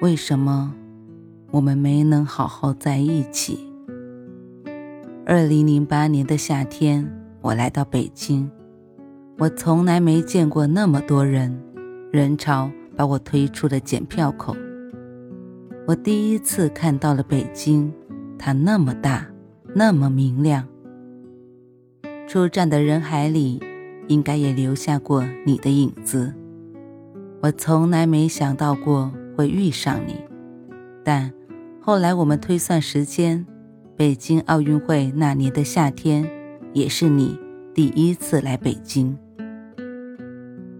为什么我们没能好好在一起？二零零八年的夏天，我来到北京，我从来没见过那么多人，人潮把我推出了检票口。我第一次看到了北京，它那么大，那么明亮。出站的人海里，应该也留下过你的影子。我从来没想到过。会遇上你，但后来我们推算时间，北京奥运会那年的夏天，也是你第一次来北京。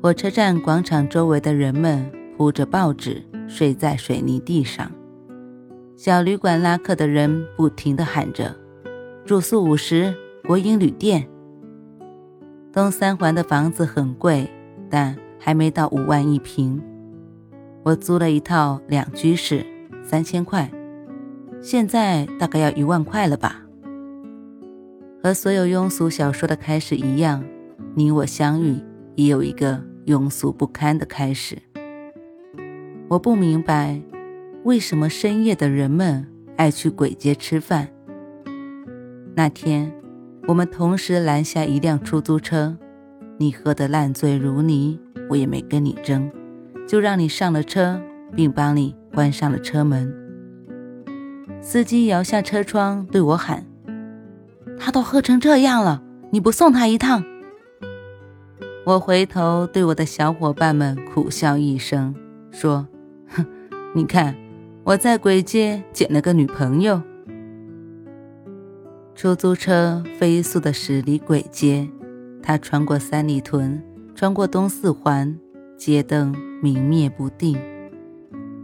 火车站广场周围的人们铺着报纸，睡在水泥地上。小旅馆拉客的人不停地喊着：“住宿五十，国营旅店。”东三环的房子很贵，但还没到五万一平。我租了一套两居室，三千块，现在大概要一万块了吧。和所有庸俗小说的开始一样，你我相遇也有一个庸俗不堪的开始。我不明白，为什么深夜的人们爱去鬼街吃饭。那天，我们同时拦下一辆出租车，你喝得烂醉如泥，我也没跟你争。就让你上了车，并帮你关上了车门。司机摇下车窗对我喊：“他都喝成这样了，你不送他一趟？”我回头对我的小伙伴们苦笑一声，说：“哼，你看我在鬼街捡了个女朋友。”出租车飞速的驶离鬼街，它穿过三里屯，穿过东四环。街灯明灭不定，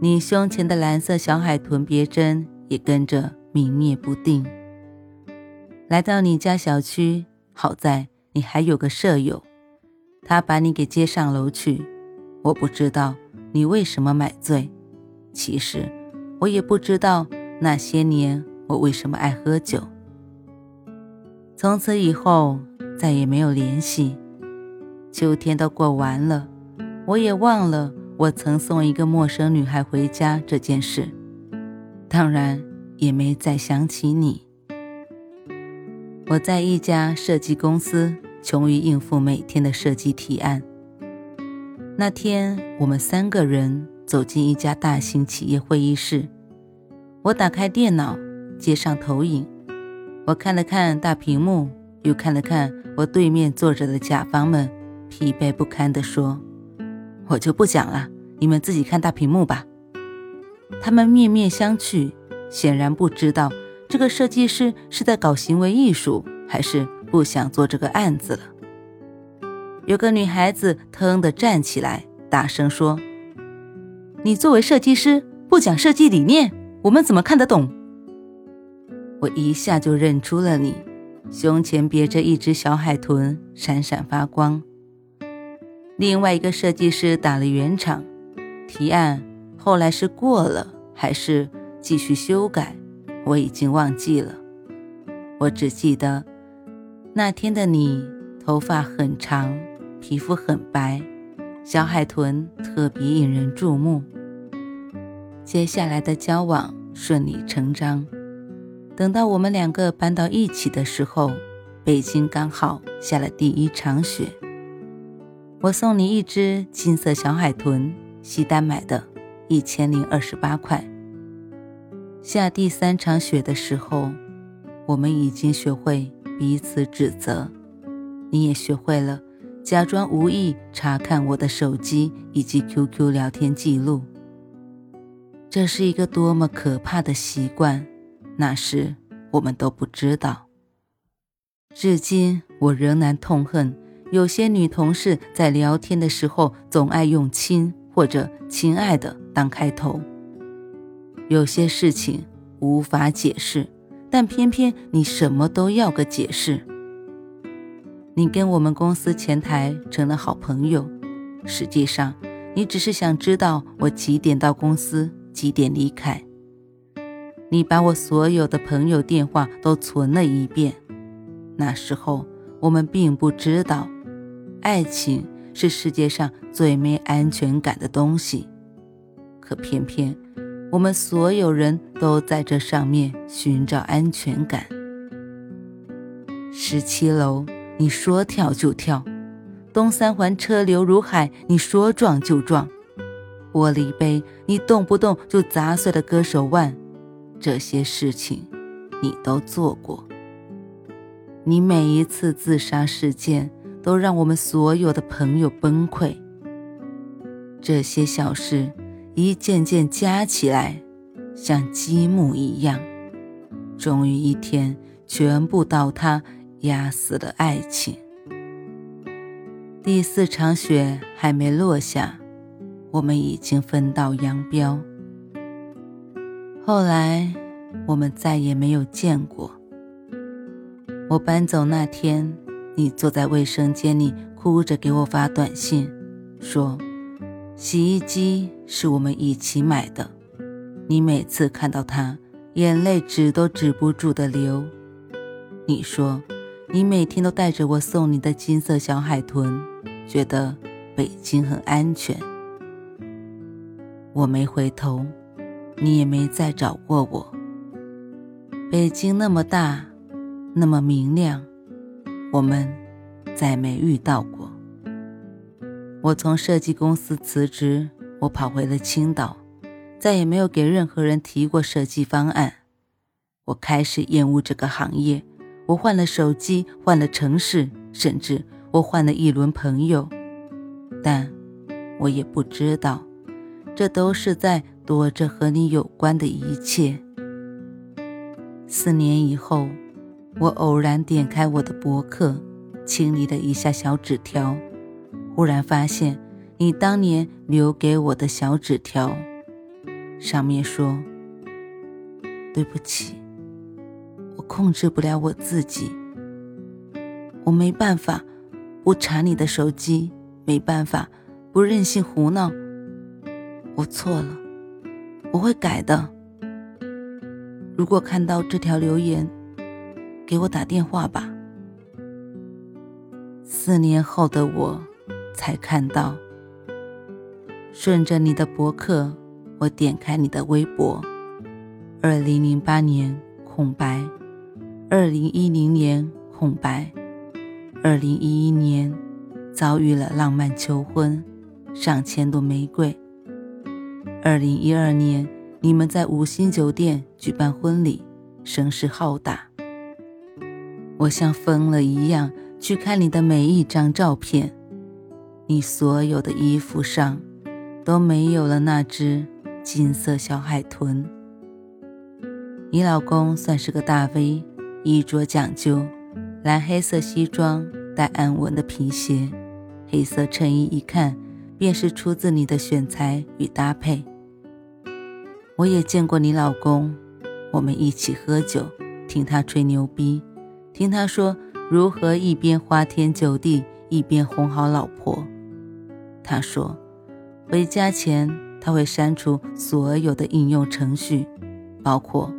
你胸前的蓝色小海豚别针也跟着明灭不定。来到你家小区，好在你还有个舍友，他把你给接上楼去。我不知道你为什么买醉，其实我也不知道那些年我为什么爱喝酒。从此以后再也没有联系，秋天都过完了。我也忘了我曾送一个陌生女孩回家这件事，当然也没再想起你。我在一家设计公司，穷于应付每天的设计提案。那天，我们三个人走进一家大型企业会议室，我打开电脑，接上投影，我看了看大屏幕，又看了看我对面坐着的甲方们，疲惫不堪地说。我就不讲了，你们自己看大屏幕吧。他们面面相觑，显然不知道这个设计师是在搞行为艺术，还是不想做这个案子了。有个女孩子腾地站起来，大声说：“你作为设计师不讲设计理念，我们怎么看得懂？”我一下就认出了你，胸前别着一只小海豚，闪闪发光。另外一个设计师打了圆场，提案后来是过了还是继续修改，我已经忘记了。我只记得那天的你，头发很长，皮肤很白，小海豚特别引人注目。接下来的交往顺理成章。等到我们两个搬到一起的时候，北京刚好下了第一场雪。我送你一只金色小海豚，西单买的，一千零二十八块。下第三场雪的时候，我们已经学会彼此指责，你也学会了假装无意查看我的手机以及 QQ 聊天记录。这是一个多么可怕的习惯，那时我们都不知道。至今我仍然痛恨。有些女同事在聊天的时候总爱用“亲”或者“亲爱的”当开头，有些事情无法解释，但偏偏你什么都要个解释。你跟我们公司前台成了好朋友，实际上你只是想知道我几点到公司，几点离开。你把我所有的朋友电话都存了一遍。那时候我们并不知道，爱情是世界上最没安全感的东西，可偏偏我们所有人都在这上面寻找安全感。十七楼。你说跳就跳，东三环车流如海，你说撞就撞，玻璃杯你动不动就砸碎了割手腕，这些事情你都做过。你每一次自杀事件都让我们所有的朋友崩溃。这些小事一件件加起来，像积木一样，终于一天全部倒塌。压死了爱情。第四场雪还没落下，我们已经分道扬镳。后来我们再也没有见过。我搬走那天，你坐在卫生间里哭着给我发短信，说洗衣机是我们一起买的。你每次看到它，眼泪止都止不住的流。你说。你每天都带着我送你的金色小海豚，觉得北京很安全。我没回头，你也没再找过我。北京那么大，那么明亮，我们再没遇到过。我从设计公司辞职，我跑回了青岛，再也没有给任何人提过设计方案。我开始厌恶这个行业。我换了手机，换了城市，甚至我换了一轮朋友，但我也不知道，这都是在躲着和你有关的一切。四年以后，我偶然点开我的博客，清理了一下小纸条，忽然发现你当年留给我的小纸条，上面说：“对不起。”我控制不了我自己，我没办法不查你的手机，没办法不任性胡闹。我错了，我会改的。如果看到这条留言，给我打电话吧。四年后的我才看到，顺着你的博客，我点开你的微博，二零零八年空白。二零一零年空白，二零一一年遭遇了浪漫求婚，上千朵玫瑰。二零一二年，你们在五星酒店举办婚礼，声势浩大。我像疯了一样去看你的每一张照片，你所有的衣服上都没有了那只金色小海豚。你老公算是个大 V。衣着讲究，蓝黑色西装，带暗纹的皮鞋，黑色衬衣，一看便是出自你的选材与搭配。我也见过你老公，我们一起喝酒，听他吹牛逼，听他说如何一边花天酒地，一边哄好老婆。他说，回家前他会删除所有的应用程序，包括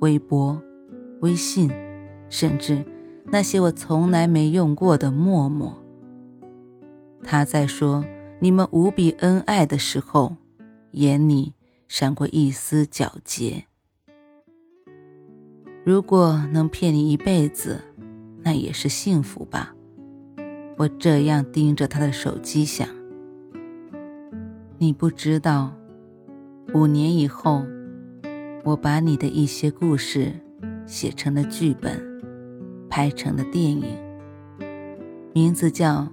微博、微信。甚至那些我从来没用过的陌陌。他在说你们无比恩爱的时候，眼里闪过一丝皎洁。如果能骗你一辈子，那也是幸福吧。我这样盯着他的手机想，你不知道，五年以后，我把你的一些故事写成了剧本。拍成的电影，名字叫《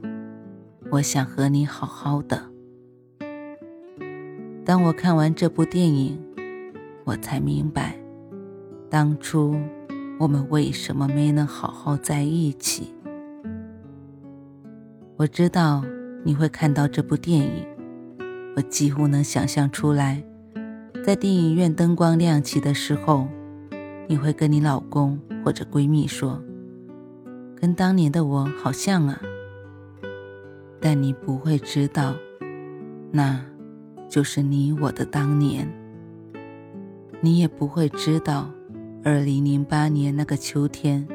我想和你好好的》。当我看完这部电影，我才明白，当初我们为什么没能好好在一起。我知道你会看到这部电影，我几乎能想象出来，在电影院灯光亮起的时候，你会跟你老公或者闺蜜说：“跟当年的我好像啊。”但你不会知道，那就是你我的当年。你也不会知道，二零零八年那个秋天，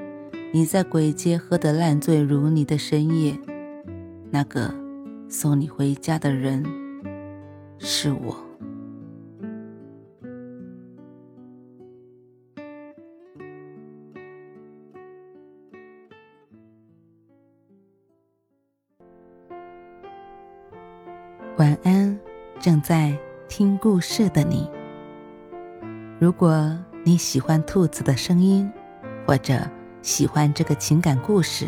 你在鬼街喝得烂醉如泥的深夜，那个送你回家的人是我。晚安，正在听故事的你。如果你喜欢兔子的声音，或者喜欢这个情感故事，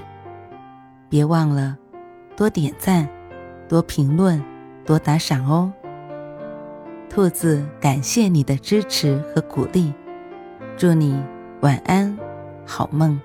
别忘了多点赞、多评论、多打赏哦。兔子感谢你的支持和鼓励，祝你晚安，好梦。